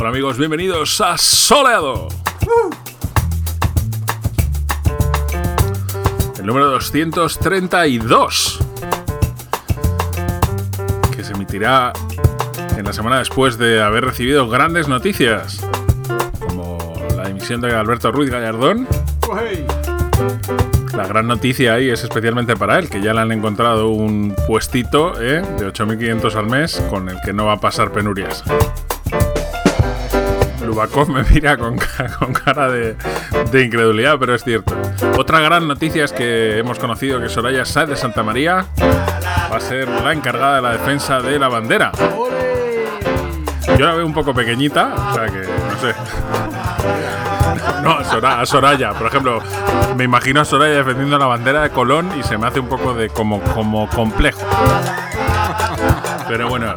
Hola amigos, bienvenidos a Soleado. El número 232. Que se emitirá en la semana después de haber recibido grandes noticias. Como la emisión de Alberto Ruiz Gallardón. La gran noticia ahí es especialmente para él, que ya le han encontrado un puestito ¿eh? de 8.500 al mes con el que no va a pasar penurias. Lubakov me mira con, con cara de, de, incredulidad, pero es cierto. Otra gran noticia es que hemos conocido que Soraya Sáez de Santa María va a ser la encargada de la defensa de la bandera. Yo la veo un poco pequeñita, o sea que no sé. No, a Soraya, por ejemplo, me imagino a Soraya defendiendo la bandera de Colón y se me hace un poco de como, como complejo. Pero bueno,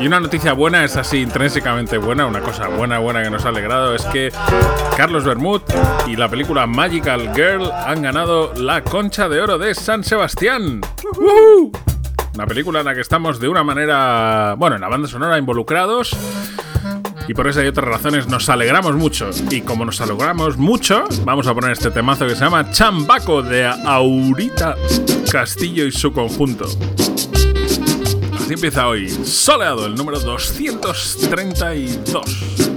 y una noticia buena es así intrínsecamente buena, una cosa buena, buena que nos ha alegrado es que Carlos Bermud y la película Magical Girl han ganado la Concha de Oro de San Sebastián. Una película en la que estamos de una manera, bueno, en la banda sonora involucrados. Y por esa y otras razones nos alegramos mucho. Y como nos alegramos mucho, vamos a poner este temazo que se llama Chambaco de Aurita Castillo y su conjunto. Así empieza hoy. Soleado, el número 232.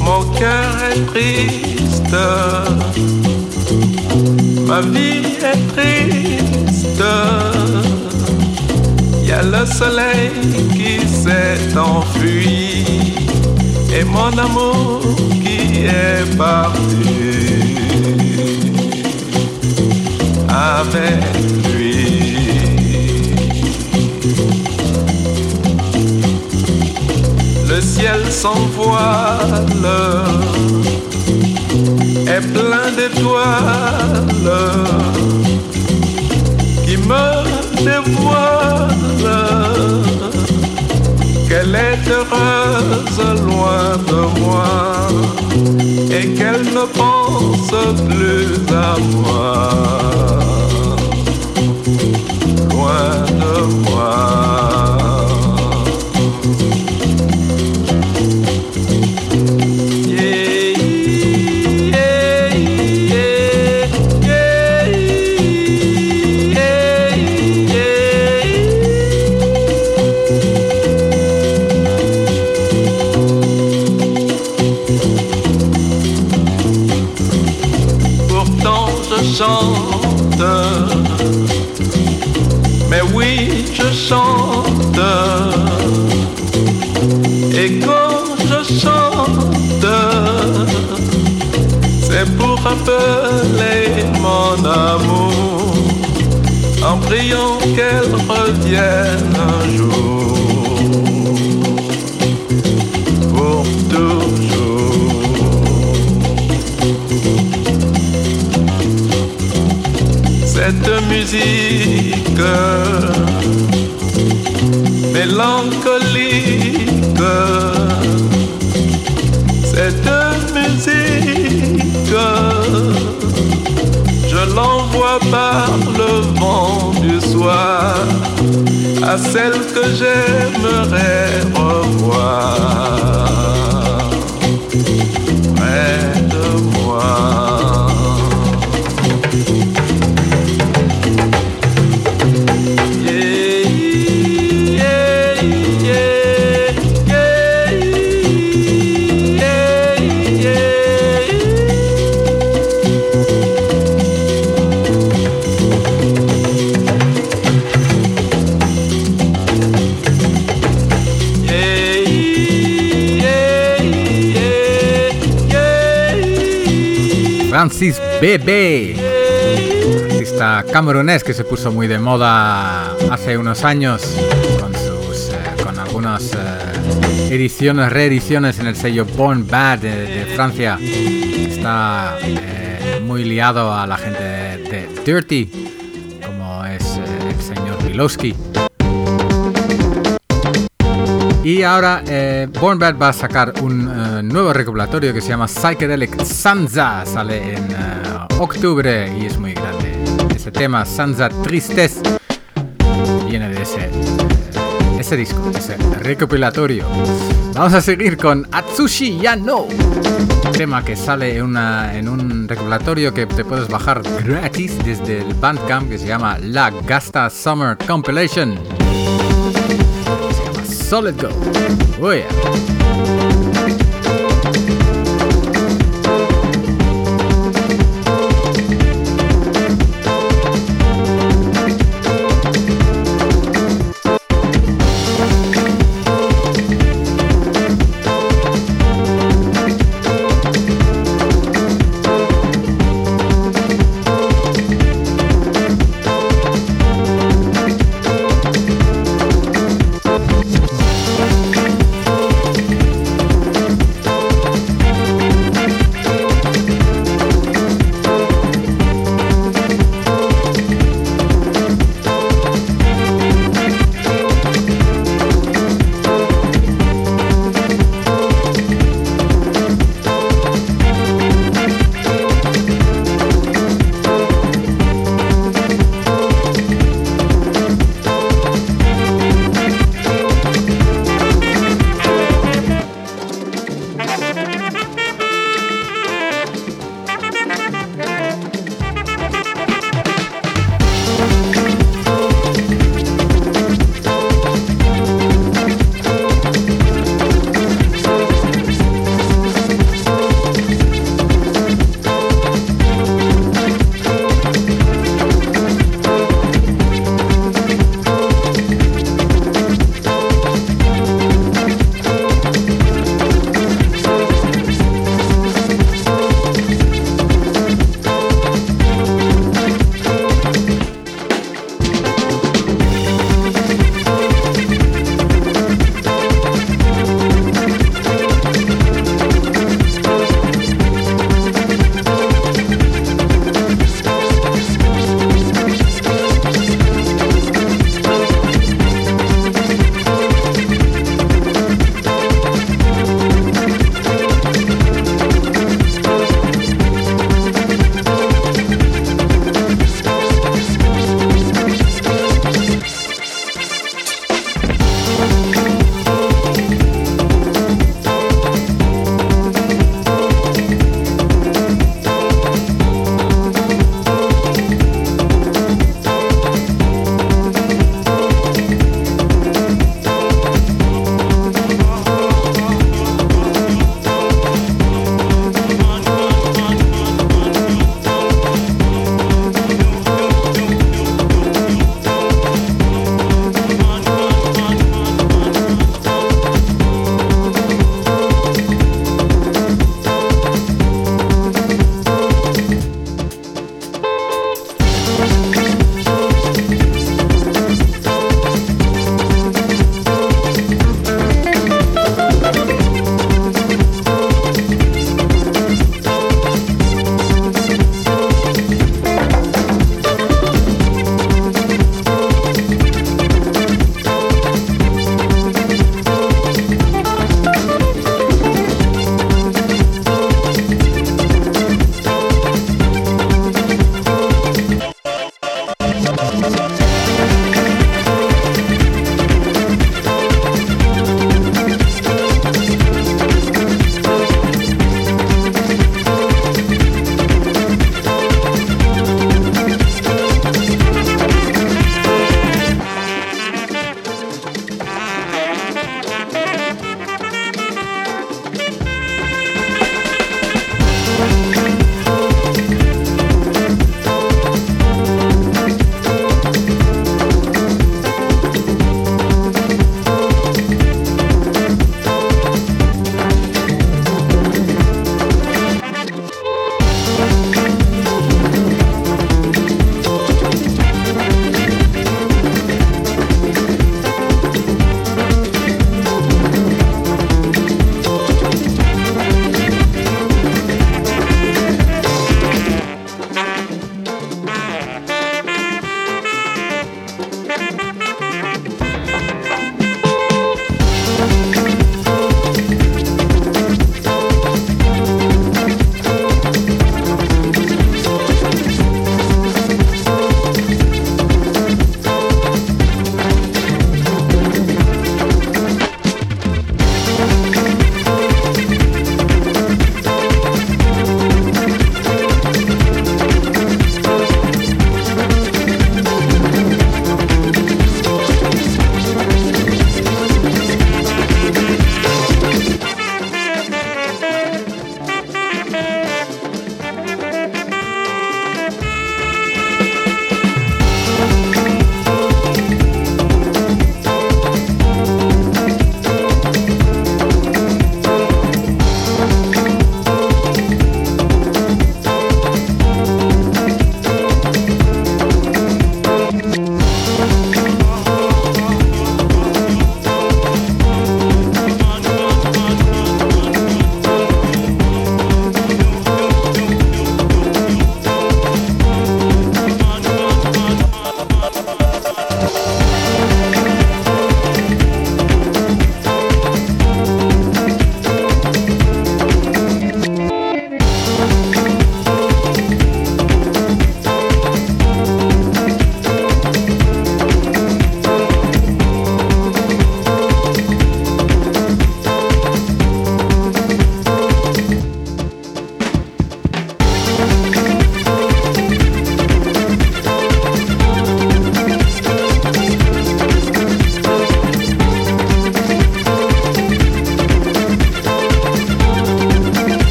Mon cœur est triste, ma vie est triste. Y a le soleil qui s'est enfui. Et mon amour qui est parti. Avec ciel sans voile est plein d'étoiles qui me dévoilent qu'elle est heureuse loin de moi et qu'elle ne pense plus à moi. Rappeler mon amour en priant qu'elle revienne un jour pour toujours. Cette musique mélancolique, cette musique l'envoie par le vent du soir à celle que j'aimerais revoir. Francis Bebe, artista camerunés que se puso muy de moda hace unos años con, eh, algunas eh, ediciones, reediciones en el sello Born Bad de, Francia. Está eh, muy liado a la gente de, Dirty, como es el señor Bilowski. Y ahora eh, Born Bad va a sacar un eh, nuevo recopilatorio que se llama Psychedelic Sansa. Sale en eh, octubre y es muy grande. Ese tema, Sansa Tristes, viene de ese, ese disco, ese recopilatorio. Vamos a seguir con Atsushi Yano. Tema que sale en, en un recopilatorio que te puedes bajar gratis desde el Bandcamp que se llama La Gasta Summer Compilation. Solid gold. Oh yeah.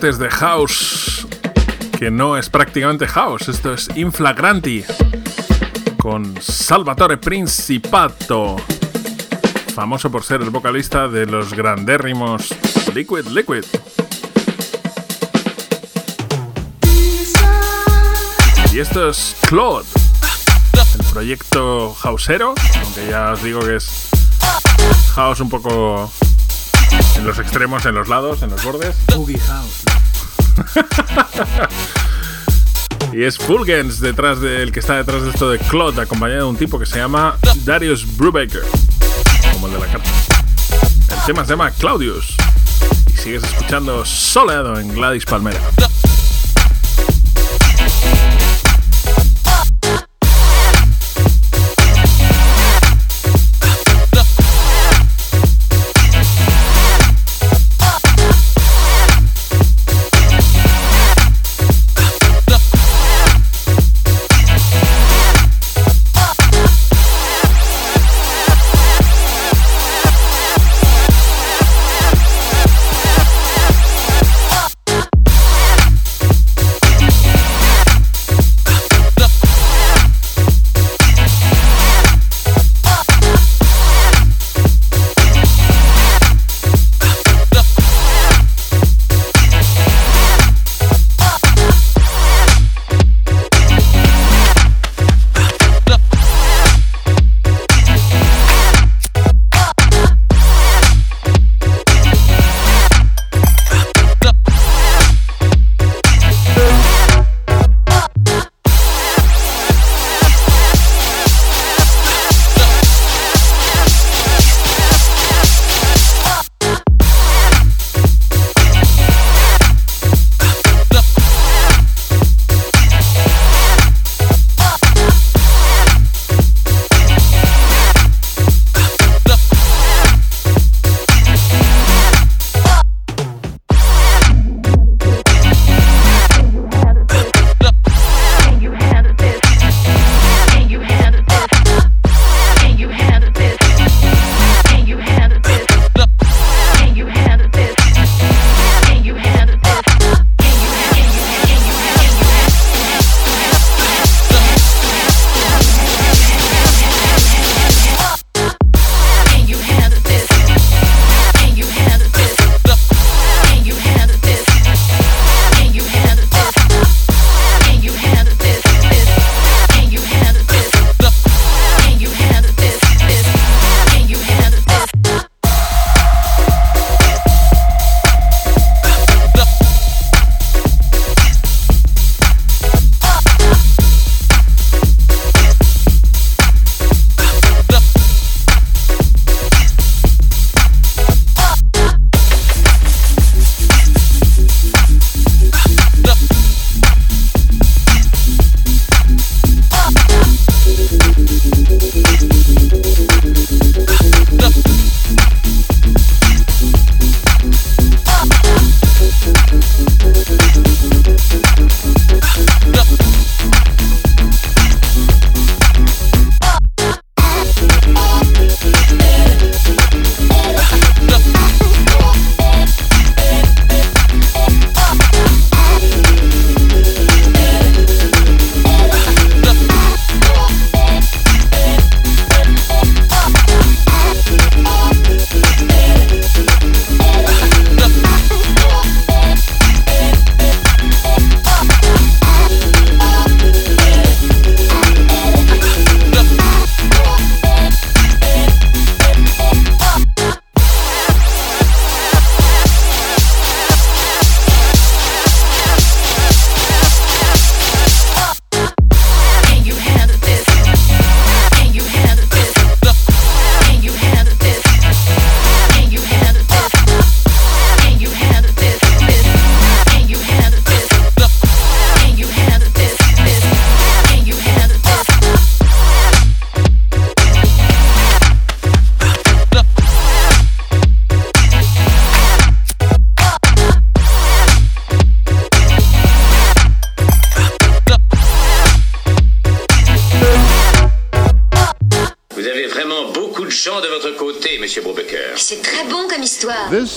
de house, que no es prácticamente house, esto es Inflagranti, con Salvatore Principato, famoso por ser el vocalista de los grandérrimos Liquid Liquid. Y esto es Claude, el proyecto hausero, aunque ya os digo que es house un poco en los extremos, en los lados, en los bordes. Boogie House. y es Fulgens detrás del que está detrás de esto de Claude acompañado de un tipo que se llama Darius Brubaker, como el de la carta. El tema se llama Claudius. Y sigues escuchando Soleado en Gladys Palmera.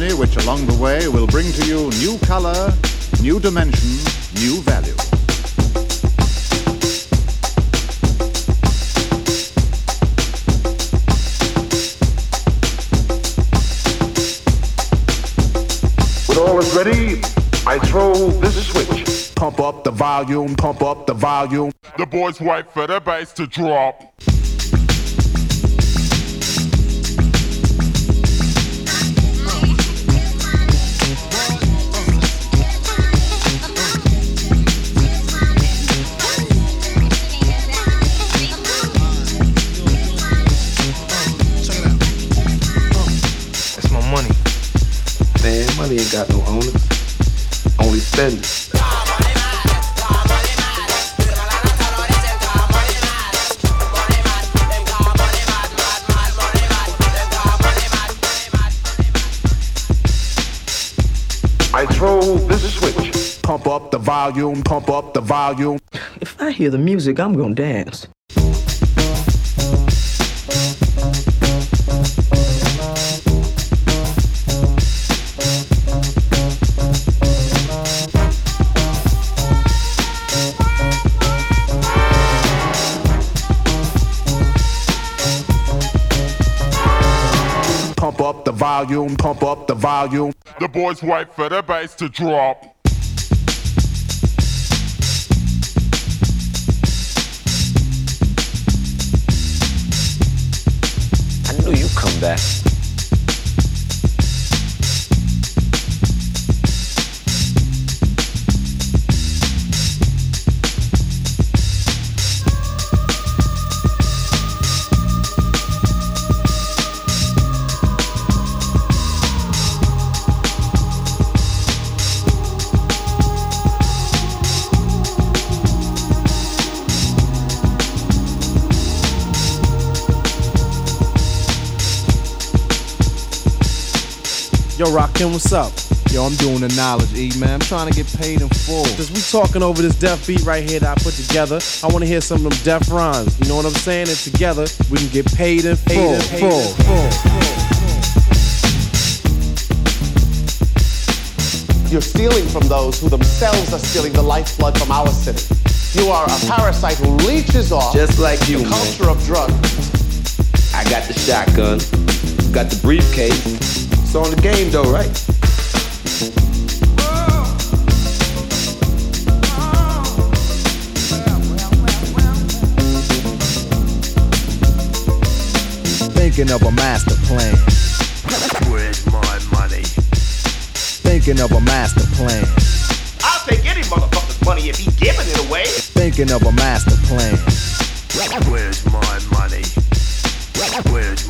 Journey which along the way will bring to you new color, new dimension, new value. When all is ready, I throw this switch. Pump up the volume, pump up the volume. The boys wait for the bass to drop. Ain't got no owners. Only spenders. I throw this switch. Pump up the volume, pump up the volume. If I hear the music, I'm gonna dance. Volume, pump up the volume. The boys wait for the bass to drop. I knew you'd come back. Yo, Rakim, what's up? Yo, I'm doing the knowledge, E man. I'm trying to get paid in full. Since we talking over this deaf beat right here that I put together, I want to hear some of them deaf rhymes. You know what I'm saying? And together, we can get paid in full. Full, full, You're stealing from those who themselves are stealing the lifeblood from our city. You are a parasite who leeches off Just like you, the man. culture of drugs. I got the shotgun, got the briefcase. It's on the game though, right? Thinking of a master plan. Where's my money? Thinking of a master plan. I'll take any motherfucker's money if he's giving it away. Thinking of a master plan. Where's my money? Where's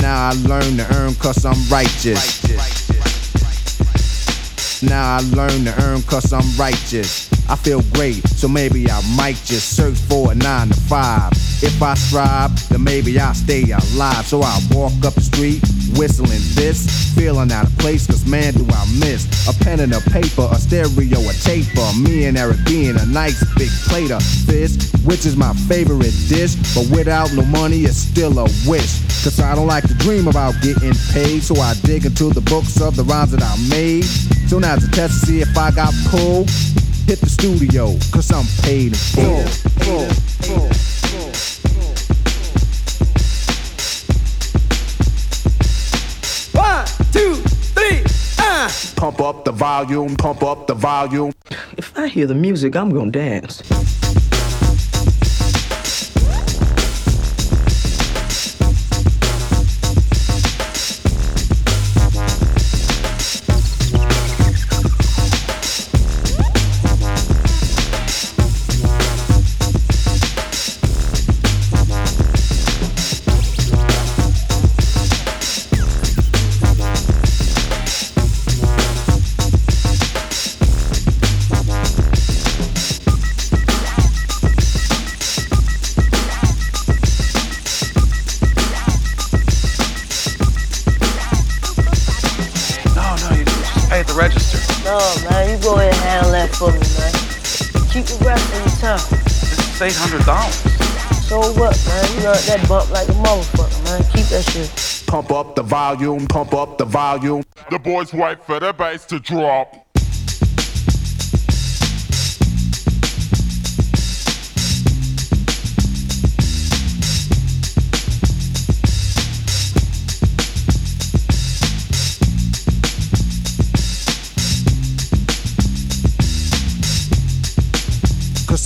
Now I learn to earn cause I'm righteous. Now I learn to earn cause I'm righteous. I feel great, so maybe I might just search for a nine to five. If I strive, then maybe I'll stay alive. So I walk up the street, whistling this, feeling out of place, cause man do I miss a pen and a paper, a stereo, a tape, taper. Me and Eric being a nice big plate of fish, which is my favorite dish. But without no money, it's still a wish. Cause I don't like to dream about getting paid, so I dig into the books of the rhymes that I made. So now's a test to see if I got pulled. Hit the studio, cause I'm paid in full. full, full, One, two, three, ah! Pump up the volume, pump up the volume. If I hear the music, I'm gonna dance. This is eight hundred dollars. So what, man? You learned that bump like a motherfucker, man. Keep that shit. Pump up the volume, pump up the volume. The boys wait for the bass to drop.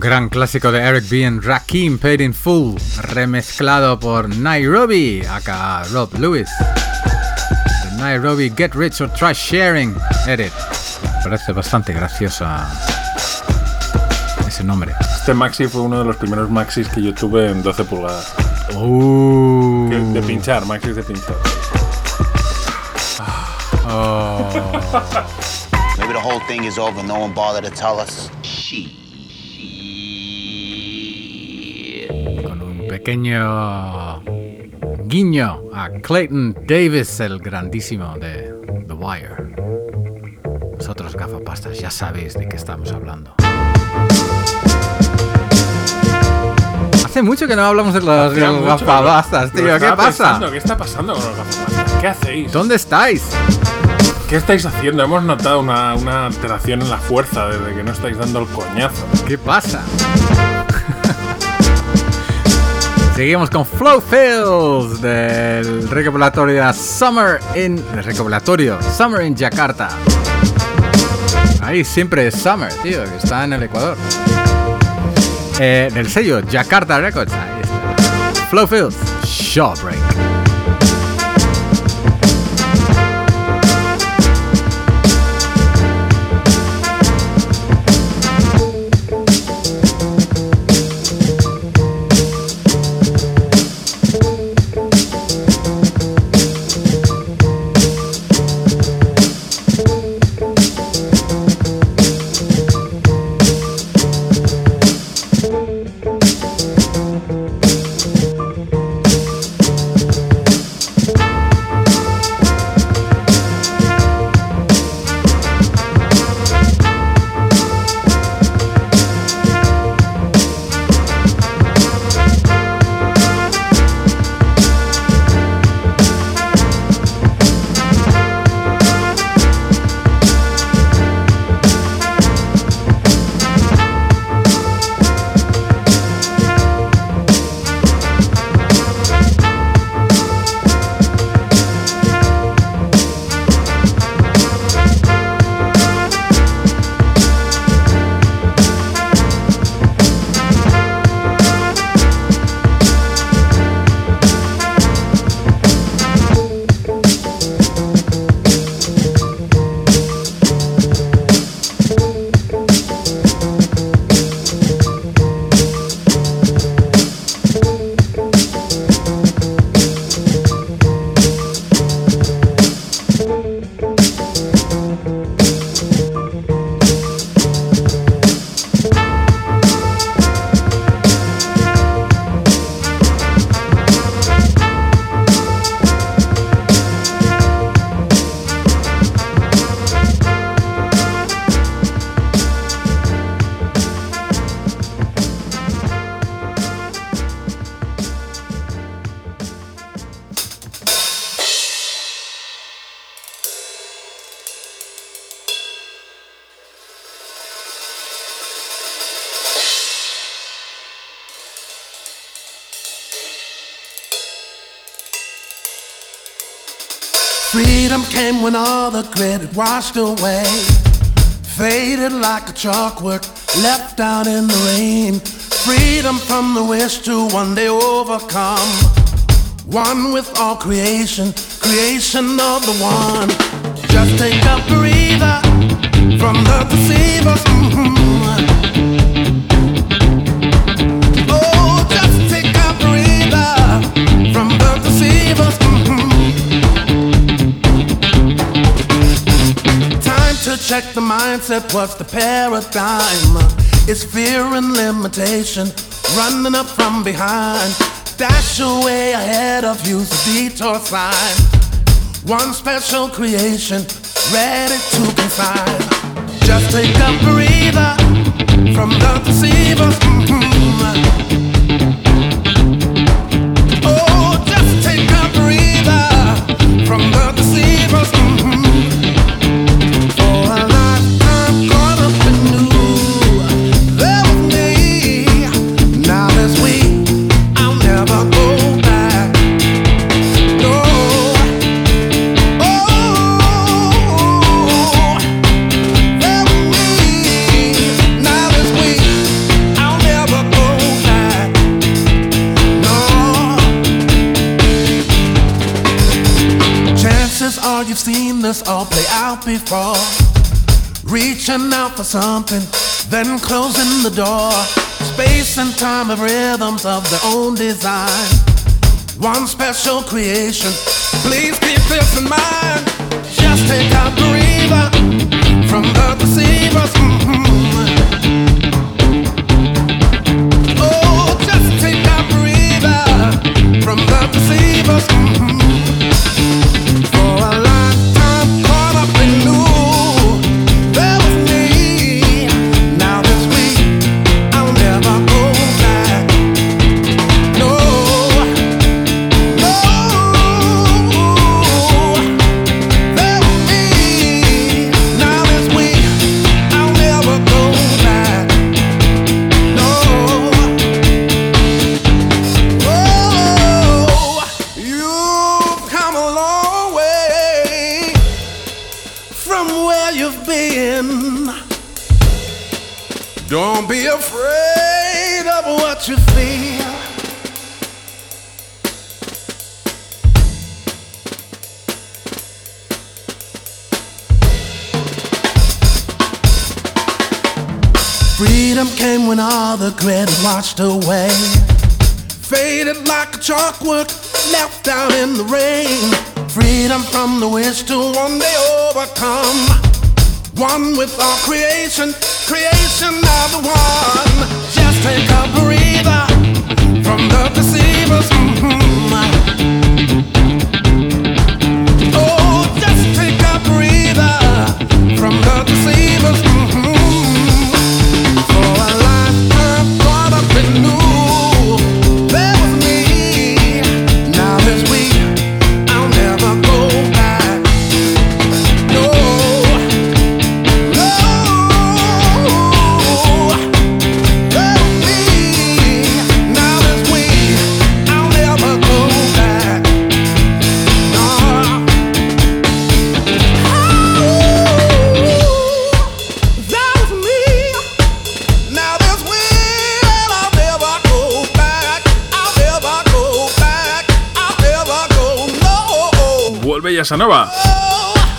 Gran clásico de Eric B. and Rakim Paid in Full, remezclado por Nairobi, aka Rob Lewis. The Nairobi Get Rich or Try Sharing Edit. Parece bastante graciosa ese nombre. Este maxi fue uno de los primeros maxis que yo tuve en 12 pulgadas. Uh. De pinchar, maxis de pinchar. Oh. Maybe the whole thing is over. No one bothered to tell us. Con pequeño guiño a Clayton Davis, el grandísimo de The Wire. Vosotros gafapastas ya sabéis de qué estamos hablando. Hace mucho que no hablamos de los, de los gafapastas, tío. ¿Qué pasa? pensando, ¿Qué está pasando con los gafapastas? ¿Qué hacéis? ¿Dónde estáis? ¿Qué estáis haciendo? Hemos notado una, una alteración en la fuerza desde que no estáis dando el coñazo. ¿Qué pasa? Seguimos con Flow Fields del recopilatorio Summer in. El recopilatorio Summer in Jakarta. Ahí siempre es Summer, tío, que está en el Ecuador. Eh, del sello Jakarta Records. Ahí está. Flow Fields. The credit washed away. Faded like a chalkwork, left out in the rain. Freedom from the wish to one day overcome. One with all creation, creation of the one. Just take a breather from the deceivers. mhm. Check the mindset. What's the paradigm? It's fear and limitation, running up from behind. Dash away ahead of you's a detour sign. One special creation, ready to consign. Just take a breather from the deceivers. Are you've seen this all play out before. Reaching out for something, then closing the door. Space and time of rhythms of their own design. One special creation. Please keep this in mind. Just take a breather from the deceivers. mhm. Oh, just take a breather from the deceivers. mhm. For a washed away. Faded like a chalkwork left out in the rain. Freedom from the wish to one day overcome. One with all creation, creation of the one. Just take a breather from the deceivers. mhm. Oh, just take a breather from the deceivers. mhm.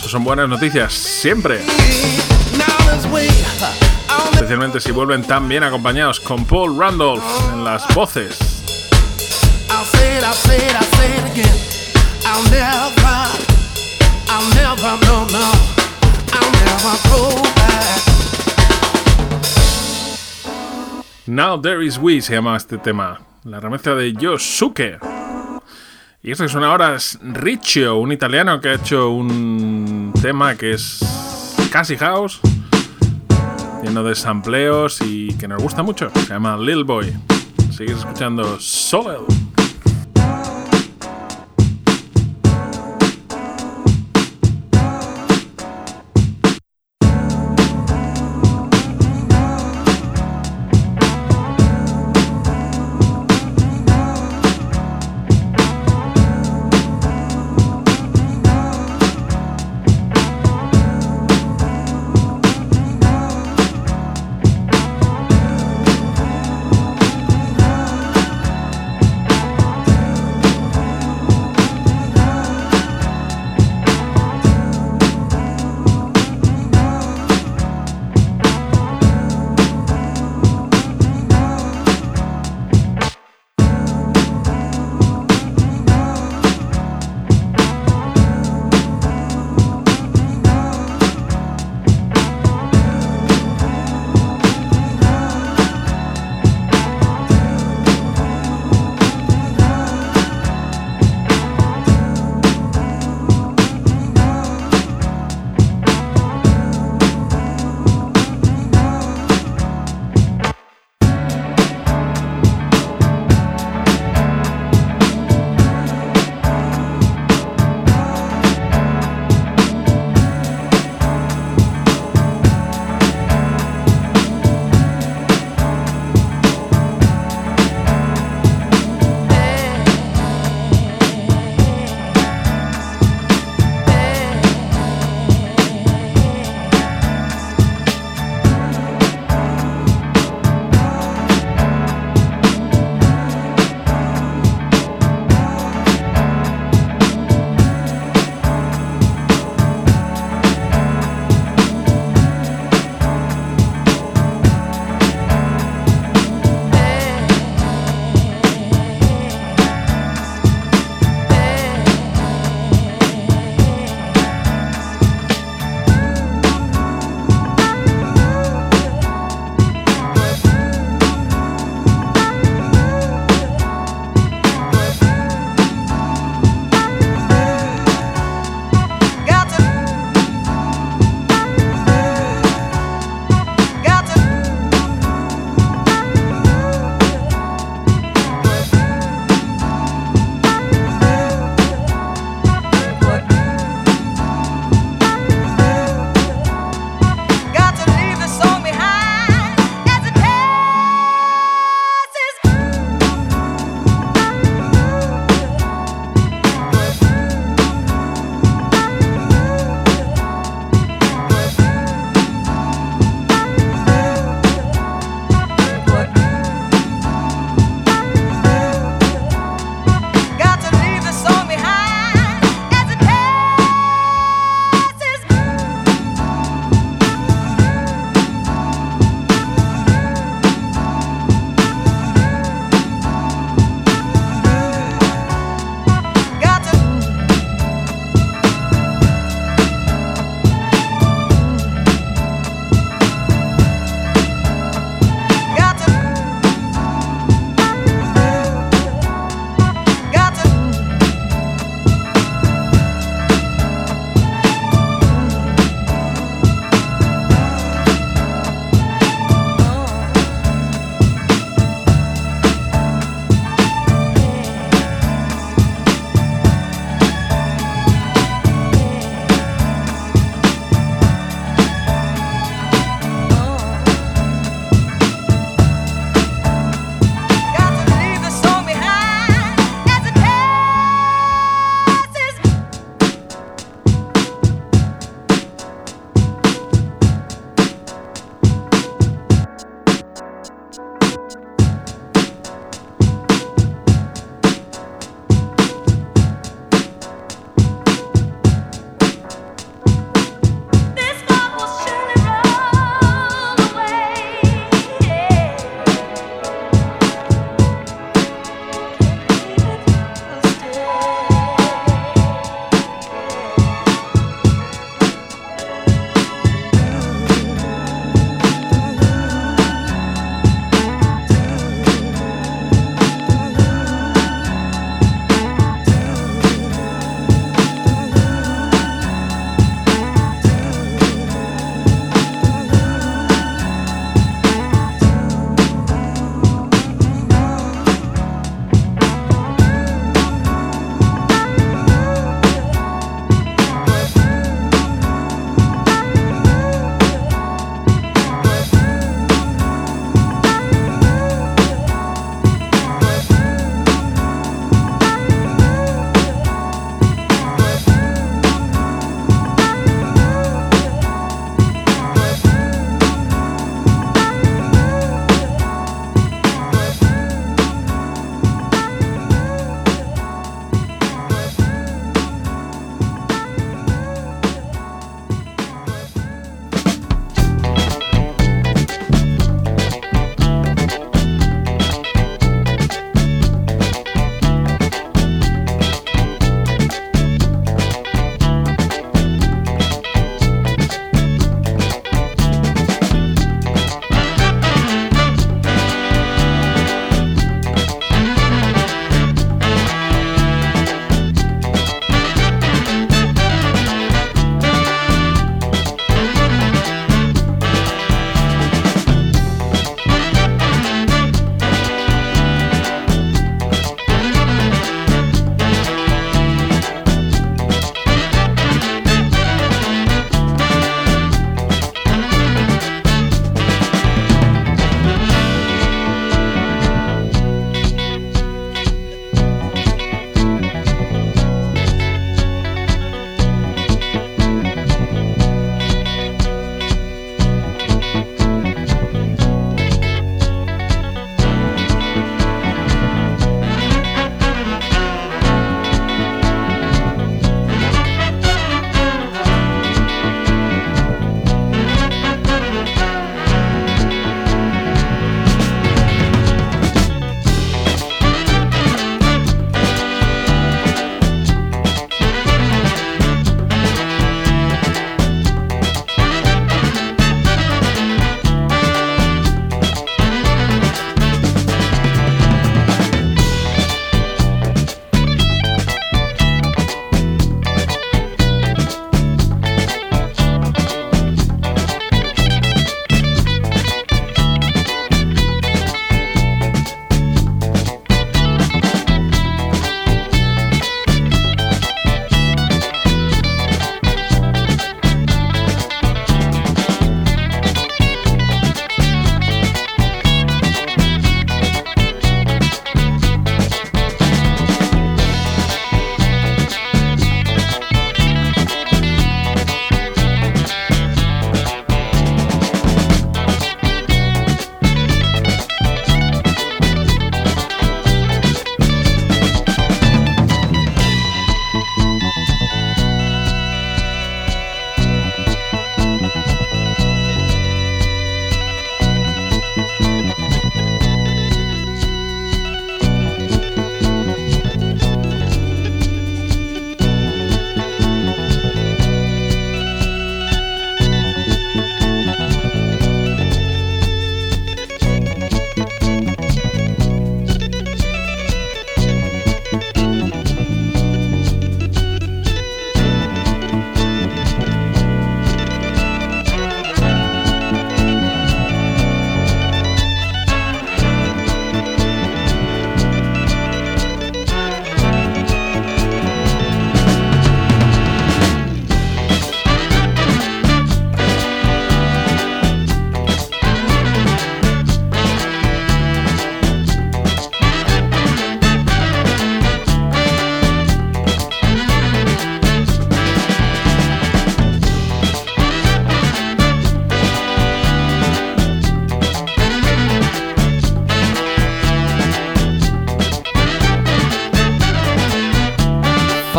Son buenas noticias, siempre. Especialmente si vuelven tan bien acompañados con Paul Randolph en las voces. Now There Is We se llama este tema. La remezcla de Yosuke. Y esto que suena ahora es Riccio, un italiano que ha hecho un tema que es casi house, lleno de sampleos y que nos gusta mucho. Se llama Lil Boy. Sigues escuchando Soul.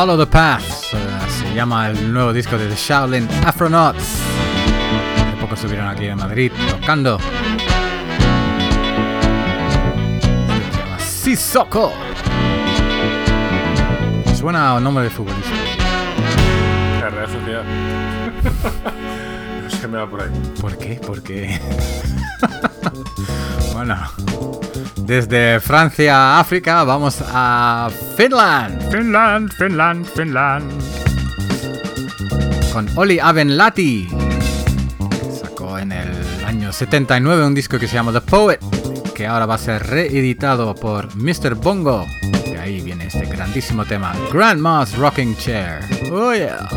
Follow the Path. eh, se llama el nuevo disco de The Shaolin Afronauts. Hace poco estuvieron aquí en Madrid tocando. Se llama Sissoko. Suena a nombre de futbolista. La Real Sociedad. no sé, me va por ahí. ¿Por qué? Porque. bueno. Desde Francia a África vamos a Finland. Finland, Finland, Finland. Con Oli Avenlati. Sacó en el año 79 un disco que se llama The Poet. Que ahora va a ser reeditado por Mr. Bongo. De ahí viene este grandísimo tema. Grandma's Rocking Chair. Oh yeah.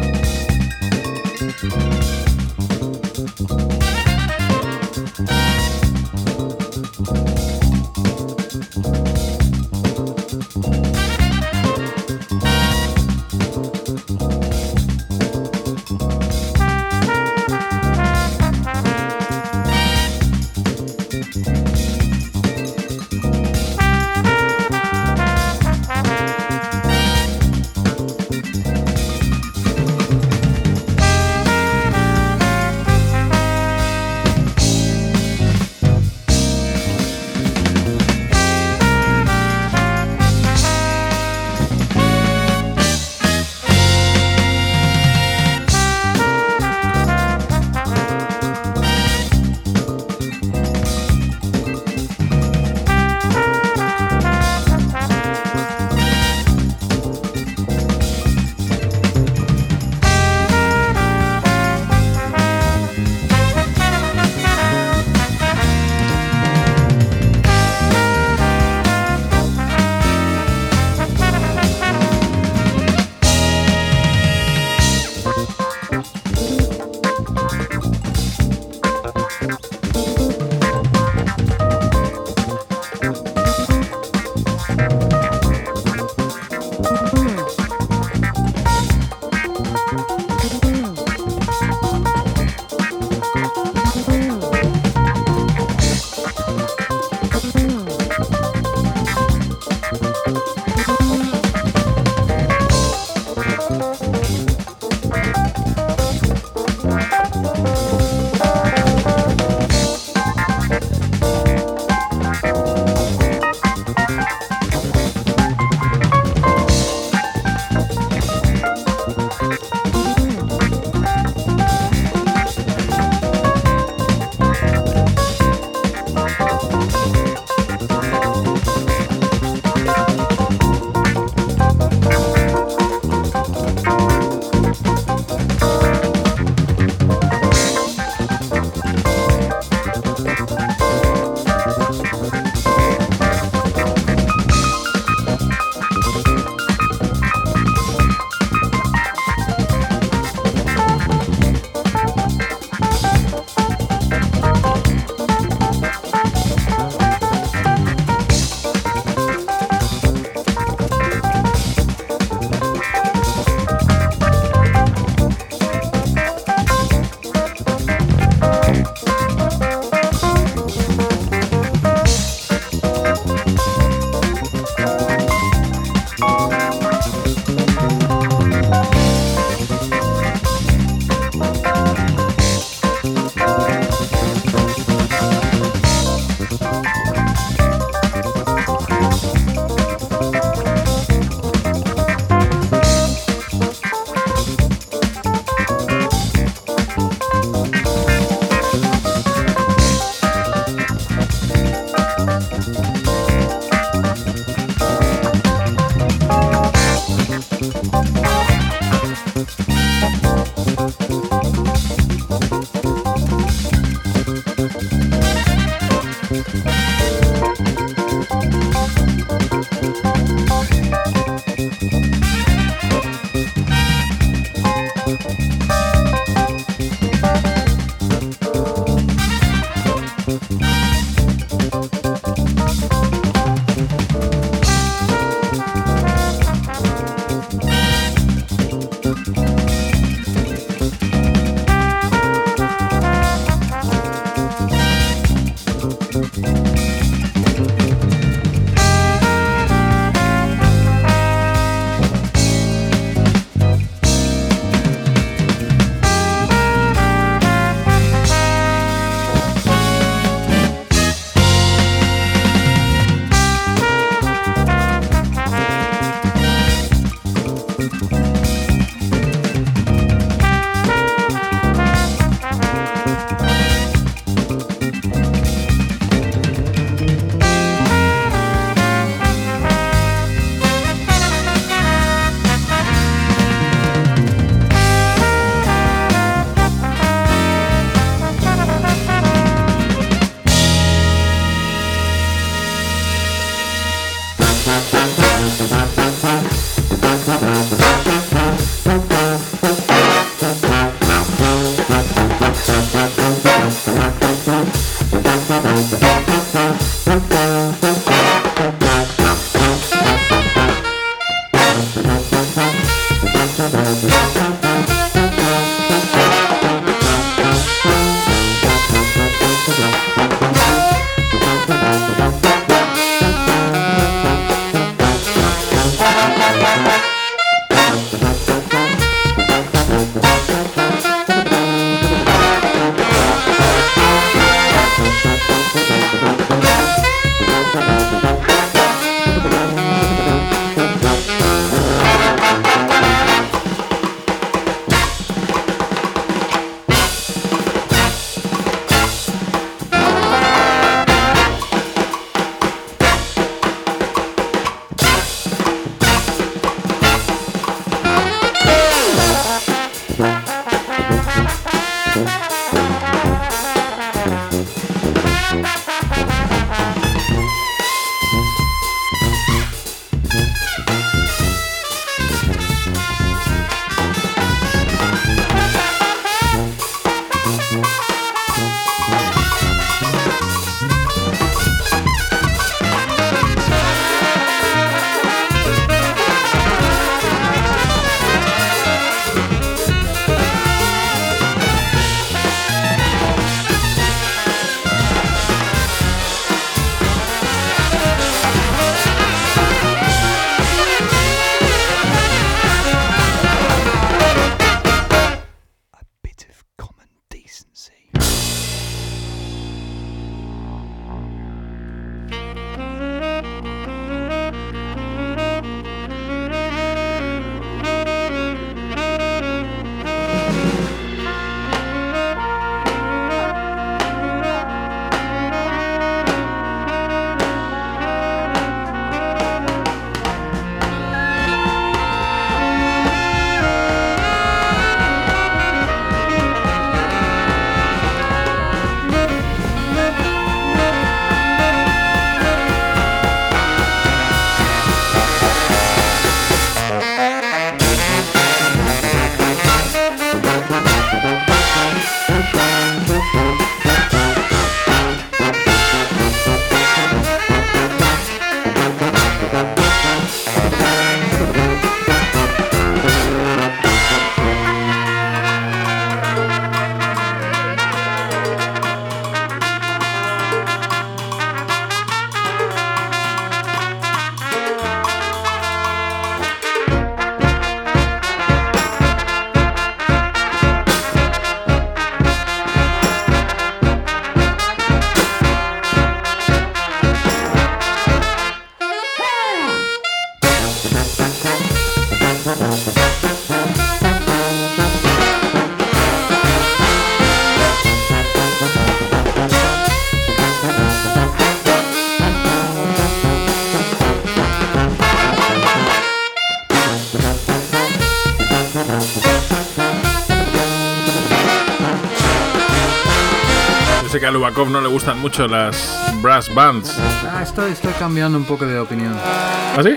Que a Lubakov no le gustan mucho las brass bands. Ah, estoy, estoy cambiando un poco de opinión. ¿Ah, sí?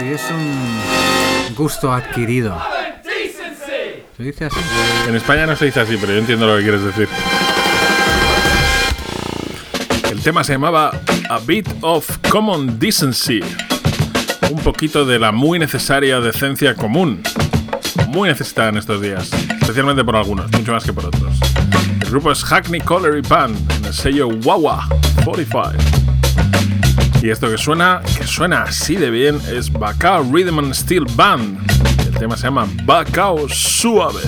Sí, es un gusto adquirido. ¿Se dice así? En España no se dice así, pero yo entiendo lo que quieres decir. El tema se llamaba A Bit of Common Decency. Un poquito de la muy necesaria decencia común. Muy necesitada en estos días. Especialmente por algunos, mucho más que por otros. El grupo es Hackney Colliery Band en el sello Wawa 45. Y esto que suena, que suena así de bien, es Bacao Rhythm and Steel Band. El tema se llama Bacao Suave.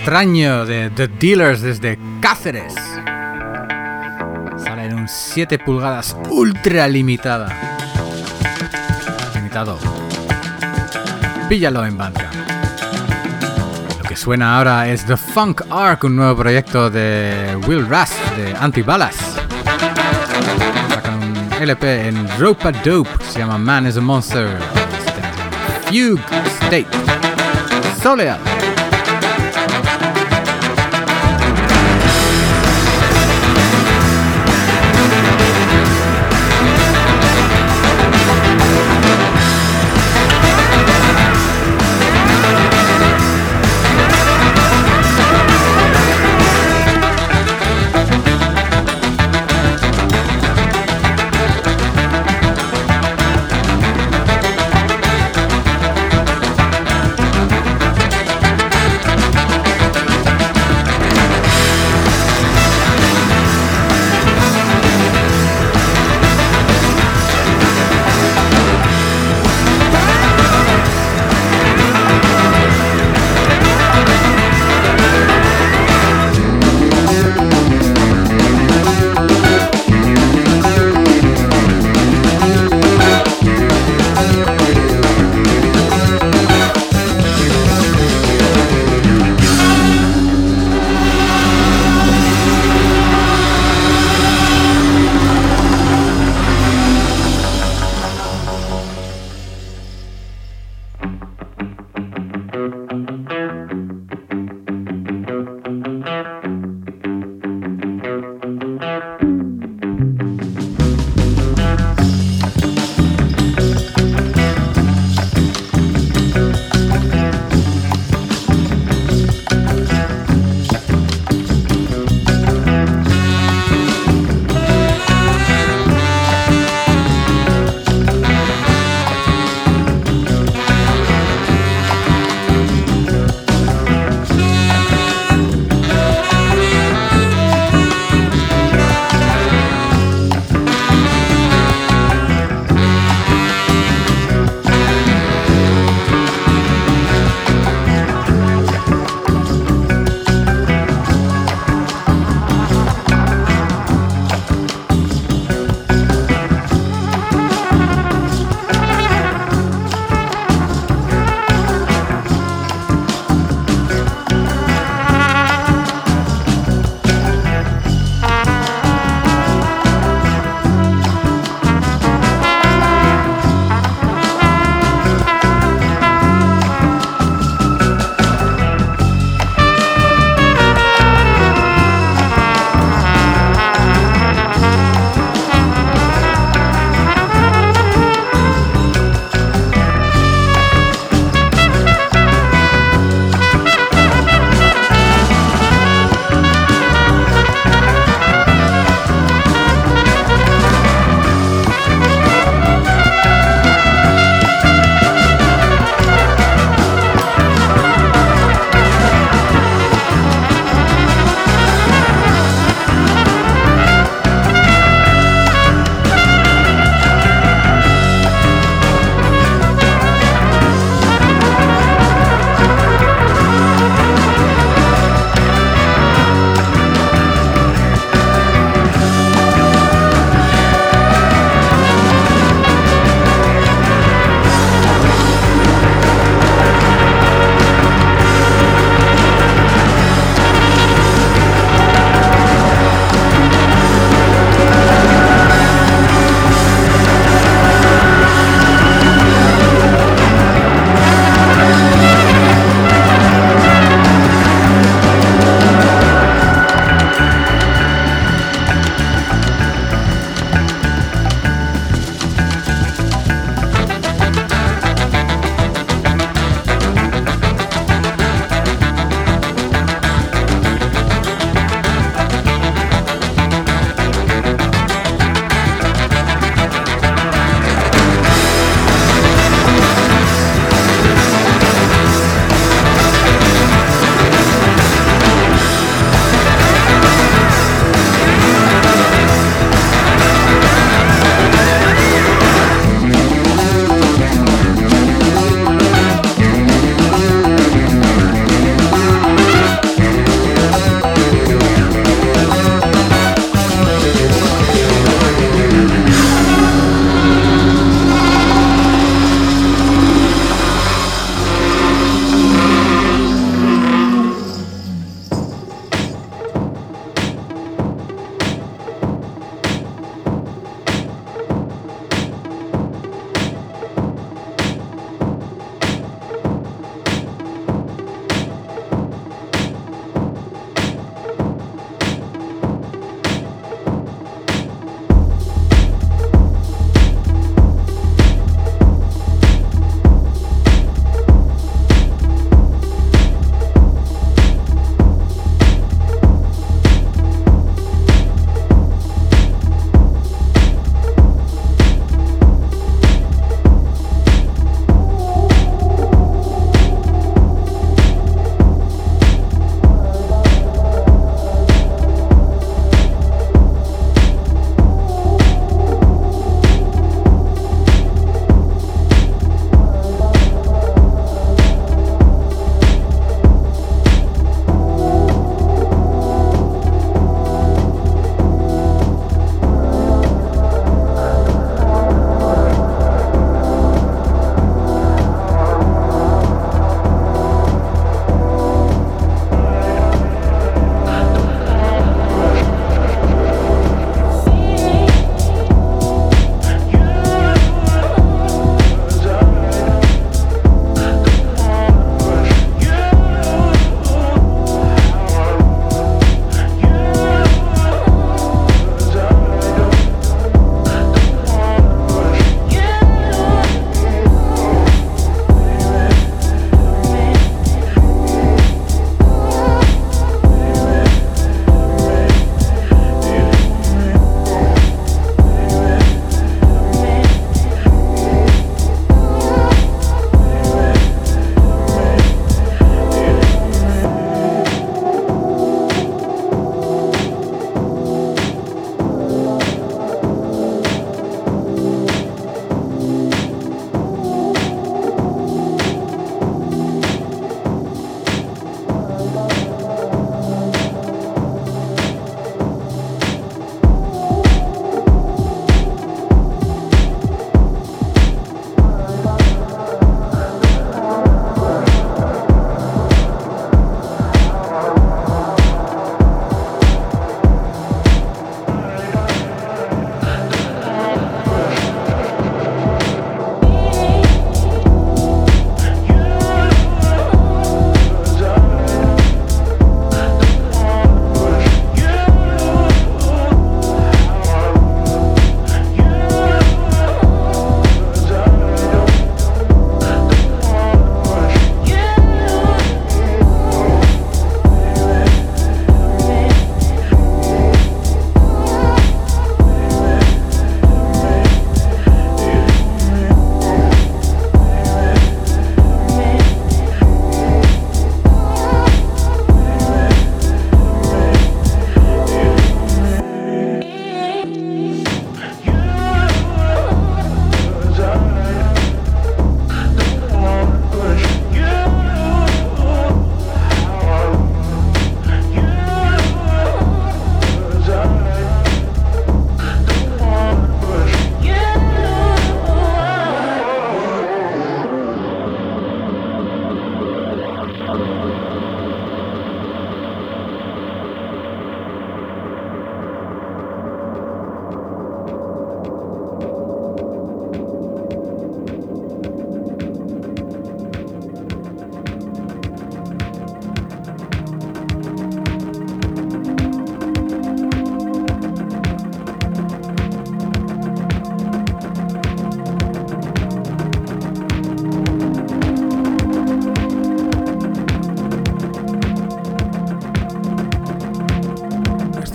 Extraño de The Dealers desde Cáceres. Sale en un 7 pulgadas ultra limitada. Limitado. Píllalo en Bandcamp. Lo que suena ahora es The Funk Arc, un nuevo proyecto de Will Russ de Antibalas. Sacan un LP en Ropa Dope se llama Man is a Monster. Fugue State. Soleil.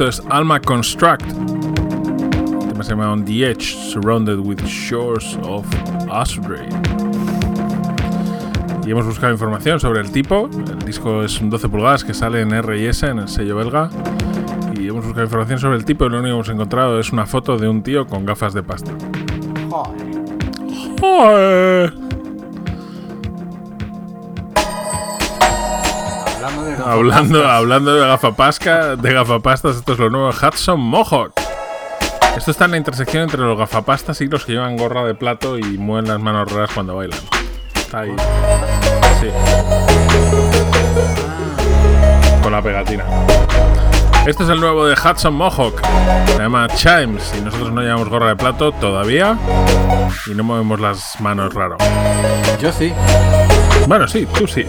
Esto es Alma Construct. El tema se llama On the Edge, Surrounded with Shores of Asbury. Y hemos buscado información sobre el tipo. El disco es un 12 pulgadas que sale en R&S, en el sello belga. Y hemos buscado información sobre el tipo y lo único que hemos encontrado es una foto de un tío con gafas de pasta. Joder. Hablamos de Hablando, hablando de gafapasca, de gafapastas, esto es lo nuevo Hudson Mohawk. Esto está en la intersección entre los gafapastas y los que llevan gorra de plato y mueven las manos raras cuando bailan. Está ahí. Sí. Con la pegatina. Este es el nuevo de Hudson Mohawk. Se llama Chimes y nosotros no llevamos gorra de plato todavía y no movemos las manos raro. Yo sí. Bueno, sí, tú sí.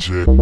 Shit.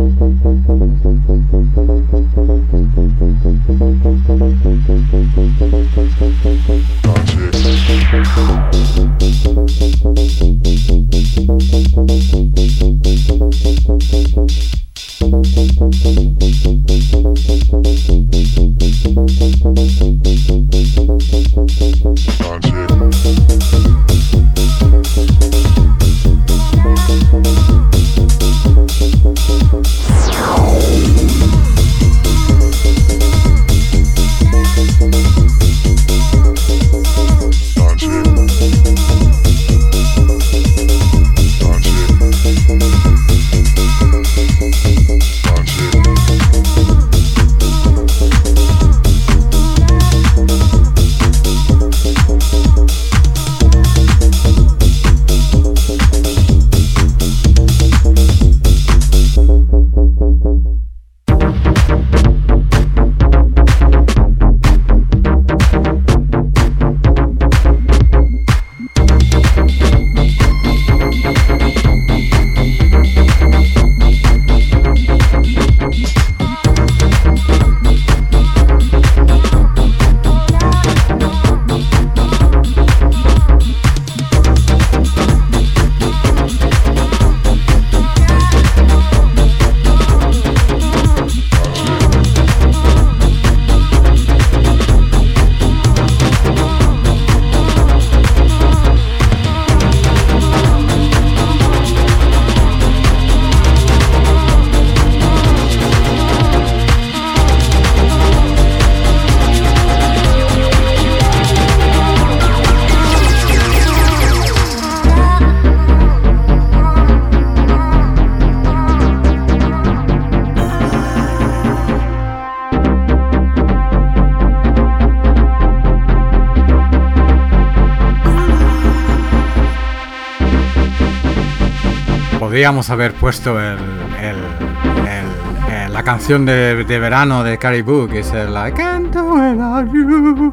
Podríamos haber puesto el, el- la canción de, verano de Caribou, que es el I can't do without you,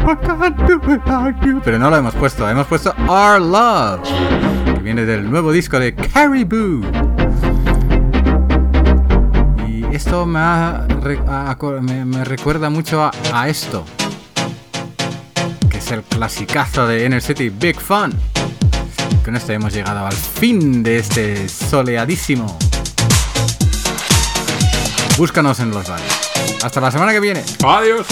I can't do without you. Pero no lo hemos puesto, hemos puesto Our Love, que viene del nuevo disco de Caribou. Y esto me, ha me recuerda mucho a, a esto, que es el clasicazo de Inner City, Big Fun. Con hemos llegado al fin de este soleadísimo. Búscanos en los bares. Hasta la semana que viene. Adiós.